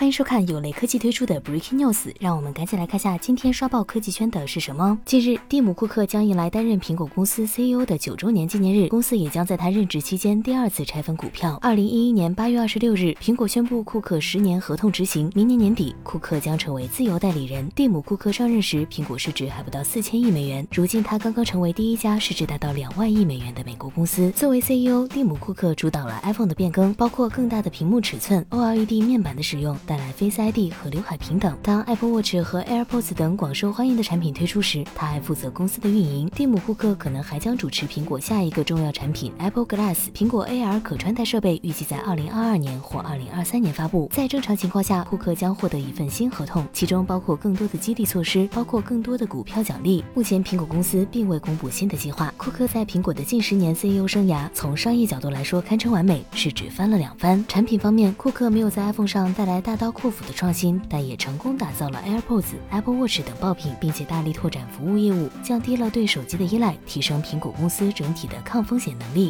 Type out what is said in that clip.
欢迎收看有雷科技推出的 Breaking News，让我们赶紧来看下今天刷爆科技圈的是什么。近日，蒂姆·库克将迎来担任苹果公司 CEO 的九周年纪念日，公司也将在他任职期间第二次拆分股票。二零一一年八月二十六日，苹果宣布库克十年合同执行，明年年底，库克将成为自由代理人。蒂姆·库克上任时，苹果市值还不到四千亿美元，如今他刚刚成为第一家市值达到两万亿美元的美国公司。作为 CEO，蒂姆·库克主导了 iPhone 的变更，包括更大的屏幕尺寸、OLED 面板的使用。带来 Face ID 和刘海屏等。当 Apple Watch 和 AirPods 等广受欢迎的产品推出时，他还负责公司的运营。蒂姆·库克可能还将主持苹果下一个重要产品 Apple Glass。苹果 AR 可穿戴设备预计在2022年或2023年发布。在正常情况下，库克将获得一份新合同，其中包括更多的激励措施，包括更多的股票奖励。目前，苹果公司并未公布新的计划。库克在苹果的近十年 CEO 生涯，从商业角度来说堪称完美，市值翻了两番。产品方面，库克没有在 iPhone 上带来大刀阔斧的创新，但也成功打造了 AirPods、Apple Watch 等爆品，并且大力拓展服务业务，降低了对手机的依赖，提升苹果公司整体的抗风险能力。